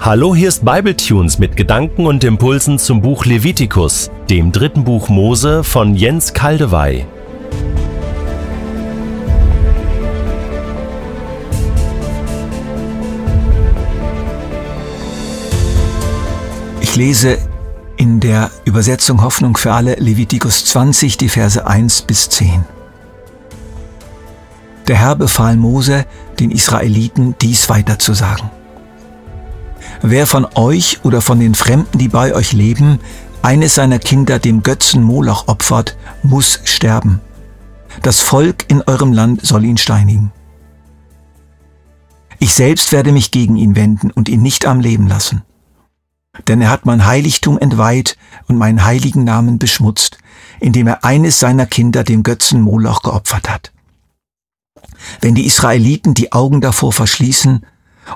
Hallo, hier ist Bibletunes mit Gedanken und Impulsen zum Buch Levitikus, dem dritten Buch Mose von Jens Kaldewey. Ich lese in der Übersetzung Hoffnung für alle Levitikus 20 die Verse 1 bis 10. Der Herr befahl Mose, den Israeliten dies weiterzusagen. Wer von euch oder von den Fremden, die bei euch leben, eines seiner Kinder dem Götzen Moloch opfert, muss sterben. Das Volk in eurem Land soll ihn steinigen. Ich selbst werde mich gegen ihn wenden und ihn nicht am Leben lassen. Denn er hat mein Heiligtum entweiht und meinen heiligen Namen beschmutzt, indem er eines seiner Kinder dem Götzen Moloch geopfert hat. Wenn die Israeliten die Augen davor verschließen,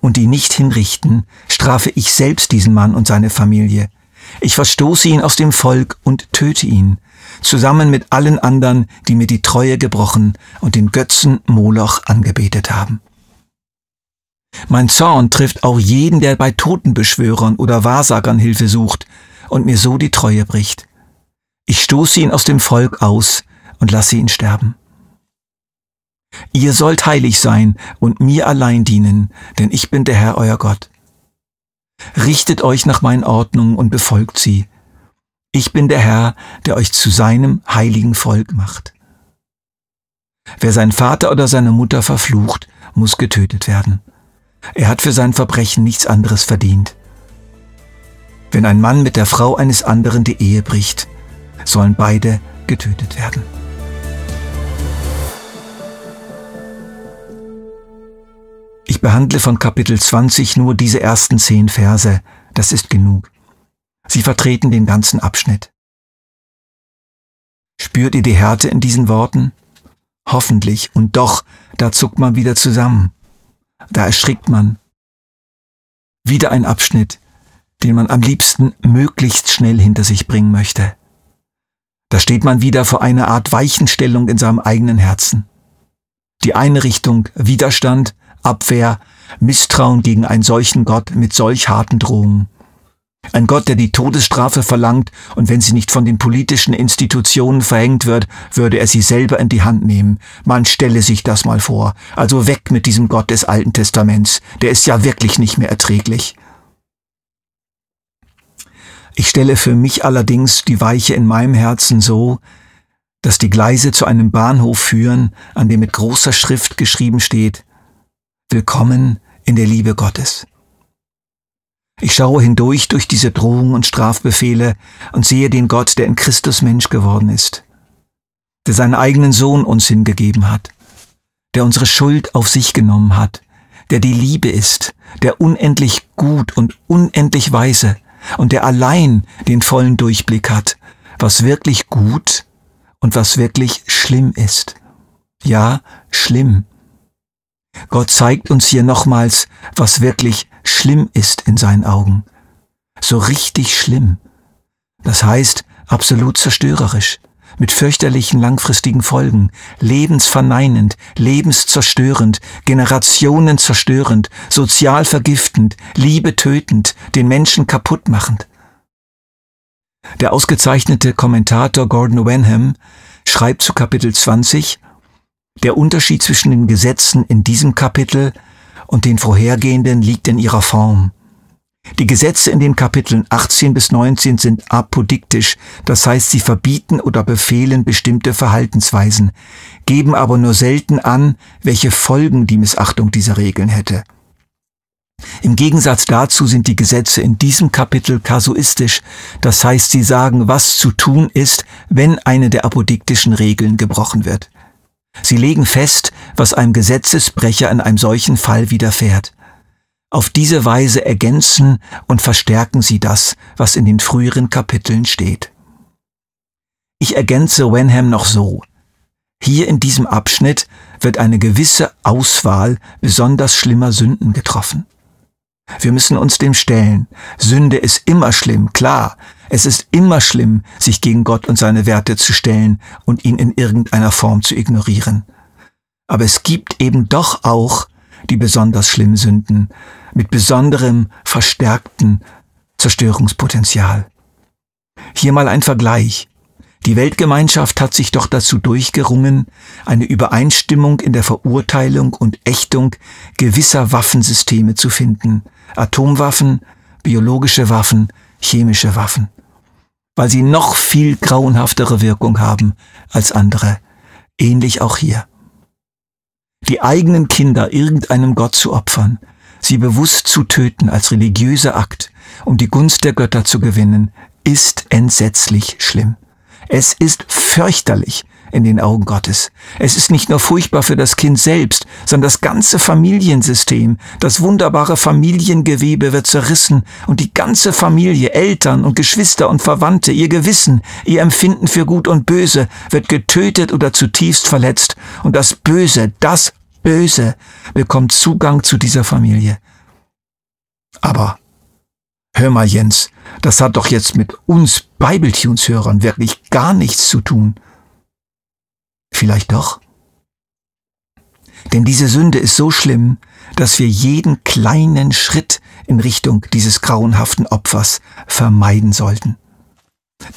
und die nicht hinrichten, strafe ich selbst diesen Mann und seine Familie. Ich verstoße ihn aus dem Volk und töte ihn, zusammen mit allen anderen, die mir die Treue gebrochen und den Götzen Moloch angebetet haben. Mein Zorn trifft auch jeden, der bei Totenbeschwörern oder Wahrsagern Hilfe sucht und mir so die Treue bricht. Ich stoße ihn aus dem Volk aus und lasse ihn sterben. Ihr sollt heilig sein und mir allein dienen, denn ich bin der Herr euer Gott. Richtet euch nach meinen Ordnungen und befolgt sie. Ich bin der Herr, der euch zu seinem heiligen Volk macht. Wer seinen Vater oder seine Mutter verflucht, muss getötet werden. Er hat für sein Verbrechen nichts anderes verdient. Wenn ein Mann mit der Frau eines anderen die Ehe bricht, sollen beide getötet werden. Ich behandle von Kapitel 20 nur diese ersten zehn Verse, das ist genug. Sie vertreten den ganzen Abschnitt. Spürt ihr die Härte in diesen Worten? Hoffentlich, und doch, da zuckt man wieder zusammen. Da erschrickt man. Wieder ein Abschnitt, den man am liebsten möglichst schnell hinter sich bringen möchte. Da steht man wieder vor einer Art Weichenstellung in seinem eigenen Herzen. Die eine Richtung Widerstand, Abwehr, Misstrauen gegen einen solchen Gott mit solch harten Drohungen. Ein Gott, der die Todesstrafe verlangt und wenn sie nicht von den politischen Institutionen verhängt wird, würde er sie selber in die Hand nehmen. Man stelle sich das mal vor. Also weg mit diesem Gott des Alten Testaments. Der ist ja wirklich nicht mehr erträglich. Ich stelle für mich allerdings die Weiche in meinem Herzen so, dass die Gleise zu einem Bahnhof führen, an dem mit großer Schrift geschrieben steht, Willkommen in der Liebe Gottes. Ich schaue hindurch durch diese Drohungen und Strafbefehle und sehe den Gott, der in Christus Mensch geworden ist, der seinen eigenen Sohn uns hingegeben hat, der unsere Schuld auf sich genommen hat, der die Liebe ist, der unendlich gut und unendlich weise und der allein den vollen Durchblick hat, was wirklich gut und was wirklich schlimm ist. Ja, schlimm Gott zeigt uns hier nochmals, was wirklich schlimm ist in seinen Augen. So richtig schlimm. Das heißt, absolut zerstörerisch, mit fürchterlichen langfristigen Folgen, lebensverneinend, lebenszerstörend, Generationen zerstörend, sozial vergiftend, Liebe tötend, den Menschen kaputt machend. Der ausgezeichnete Kommentator Gordon Wenham schreibt zu Kapitel 20, der Unterschied zwischen den Gesetzen in diesem Kapitel und den vorhergehenden liegt in ihrer Form. Die Gesetze in den Kapiteln 18 bis 19 sind apodiktisch, das heißt sie verbieten oder befehlen bestimmte Verhaltensweisen, geben aber nur selten an, welche Folgen die Missachtung dieser Regeln hätte. Im Gegensatz dazu sind die Gesetze in diesem Kapitel kasuistisch, das heißt sie sagen, was zu tun ist, wenn eine der apodiktischen Regeln gebrochen wird. Sie legen fest, was einem Gesetzesbrecher in einem solchen Fall widerfährt. Auf diese Weise ergänzen und verstärken sie das, was in den früheren Kapiteln steht. Ich ergänze Wenham noch so. Hier in diesem Abschnitt wird eine gewisse Auswahl besonders schlimmer Sünden getroffen. Wir müssen uns dem stellen. Sünde ist immer schlimm, klar. Es ist immer schlimm, sich gegen Gott und seine Werte zu stellen und ihn in irgendeiner Form zu ignorieren. Aber es gibt eben doch auch die besonders schlimmen Sünden, mit besonderem verstärkten Zerstörungspotenzial. Hier mal ein Vergleich. Die Weltgemeinschaft hat sich doch dazu durchgerungen, eine Übereinstimmung in der Verurteilung und Ächtung gewisser Waffensysteme zu finden. Atomwaffen, biologische Waffen, chemische Waffen. Weil sie noch viel grauenhaftere Wirkung haben als andere. Ähnlich auch hier. Die eigenen Kinder irgendeinem Gott zu opfern, sie bewusst zu töten als religiöser Akt, um die Gunst der Götter zu gewinnen, ist entsetzlich schlimm. Es ist fürchterlich in den Augen Gottes. Es ist nicht nur furchtbar für das Kind selbst, sondern das ganze Familiensystem, das wunderbare Familiengewebe wird zerrissen und die ganze Familie, Eltern und Geschwister und Verwandte, ihr Gewissen, ihr Empfinden für Gut und Böse wird getötet oder zutiefst verletzt und das Böse, das Böse bekommt Zugang zu dieser Familie. Aber Hör mal, Jens, das hat doch jetzt mit uns Bibletunes-Hörern wirklich gar nichts zu tun. Vielleicht doch? Denn diese Sünde ist so schlimm, dass wir jeden kleinen Schritt in Richtung dieses grauenhaften Opfers vermeiden sollten.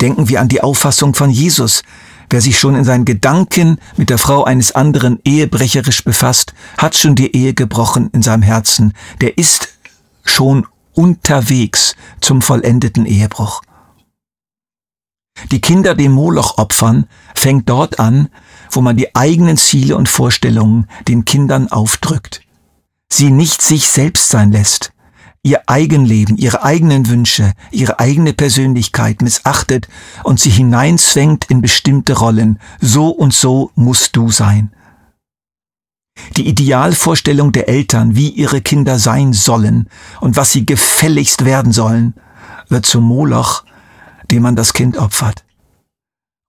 Denken wir an die Auffassung von Jesus. Wer sich schon in seinen Gedanken mit der Frau eines anderen ehebrecherisch befasst, hat schon die Ehe gebrochen in seinem Herzen. Der ist schon unterwegs zum vollendeten Ehebruch. Die Kinder dem Moloch opfern fängt dort an, wo man die eigenen Ziele und Vorstellungen den Kindern aufdrückt. Sie nicht sich selbst sein lässt, ihr Eigenleben, ihre eigenen Wünsche, ihre eigene Persönlichkeit missachtet und sie hineinzwängt in bestimmte Rollen. So und so musst du sein. Die Idealvorstellung der Eltern, wie ihre Kinder sein sollen und was sie gefälligst werden sollen, wird zum Moloch, dem man das Kind opfert.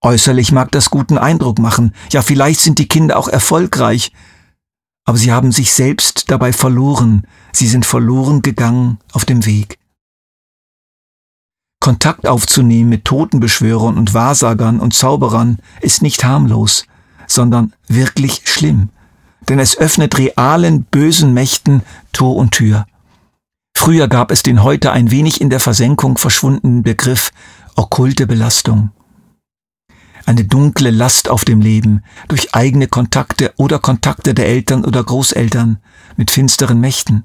Äußerlich mag das guten Eindruck machen, ja vielleicht sind die Kinder auch erfolgreich, aber sie haben sich selbst dabei verloren, sie sind verloren gegangen auf dem Weg. Kontakt aufzunehmen mit Totenbeschwörern und Wahrsagern und Zauberern ist nicht harmlos, sondern wirklich schlimm denn es öffnet realen bösen Mächten Tor und Tür. Früher gab es den heute ein wenig in der Versenkung verschwundenen Begriff okkulte Belastung. Eine dunkle Last auf dem Leben durch eigene Kontakte oder Kontakte der Eltern oder Großeltern mit finsteren Mächten.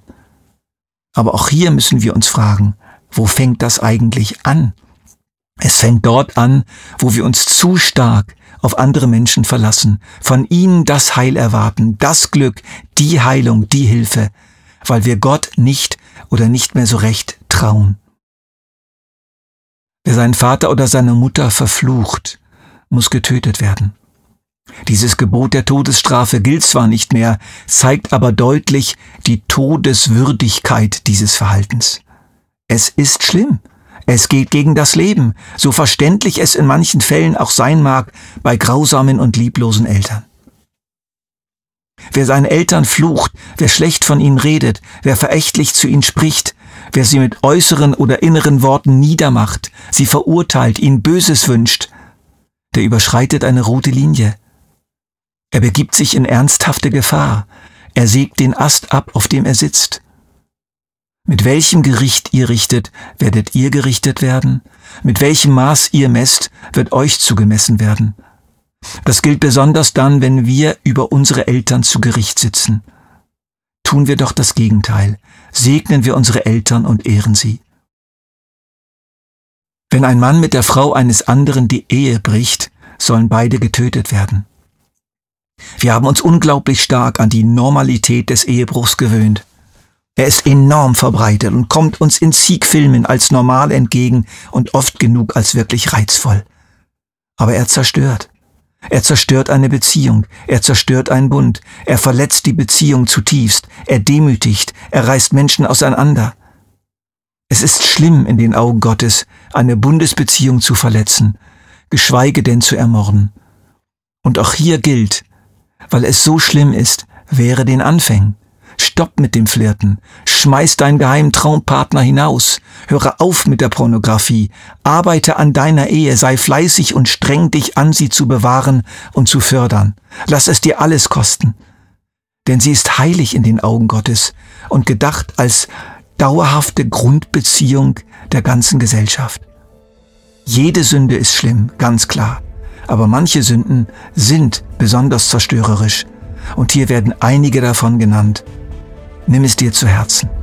Aber auch hier müssen wir uns fragen, wo fängt das eigentlich an? Es fängt dort an, wo wir uns zu stark auf andere Menschen verlassen, von ihnen das Heil erwarten, das Glück, die Heilung, die Hilfe, weil wir Gott nicht oder nicht mehr so recht trauen. Wer seinen Vater oder seine Mutter verflucht, muss getötet werden. Dieses Gebot der Todesstrafe gilt zwar nicht mehr, zeigt aber deutlich die Todeswürdigkeit dieses Verhaltens. Es ist schlimm, es geht gegen das Leben, so verständlich es in manchen Fällen auch sein mag bei grausamen und lieblosen Eltern. Wer seine Eltern flucht, wer schlecht von ihnen redet, wer verächtlich zu ihnen spricht, wer sie mit äußeren oder inneren Worten niedermacht, sie verurteilt, ihnen Böses wünscht, der überschreitet eine rote Linie. Er begibt sich in ernsthafte Gefahr, er sägt den Ast ab, auf dem er sitzt. Mit welchem Gericht ihr richtet, werdet ihr gerichtet werden. Mit welchem Maß ihr messt, wird euch zugemessen werden. Das gilt besonders dann, wenn wir über unsere Eltern zu Gericht sitzen. Tun wir doch das Gegenteil. Segnen wir unsere Eltern und ehren sie. Wenn ein Mann mit der Frau eines anderen die Ehe bricht, sollen beide getötet werden. Wir haben uns unglaublich stark an die Normalität des Ehebruchs gewöhnt. Er ist enorm verbreitet und kommt uns in Siegfilmen als normal entgegen und oft genug als wirklich reizvoll. Aber er zerstört. Er zerstört eine Beziehung, er zerstört einen Bund, er verletzt die Beziehung zutiefst, er demütigt, er reißt Menschen auseinander. Es ist schlimm in den Augen Gottes, eine Bundesbeziehung zu verletzen, geschweige denn zu ermorden. Und auch hier gilt, weil es so schlimm ist, wäre den Anfängen. Stopp mit dem Flirten. Schmeiß deinen geheimen Traumpartner hinaus. Höre auf mit der Pornografie. Arbeite an deiner Ehe. Sei fleißig und streng dich an, sie zu bewahren und zu fördern. Lass es dir alles kosten. Denn sie ist heilig in den Augen Gottes und gedacht als dauerhafte Grundbeziehung der ganzen Gesellschaft. Jede Sünde ist schlimm, ganz klar. Aber manche Sünden sind besonders zerstörerisch. Und hier werden einige davon genannt. Nimm es dir zu Herzen.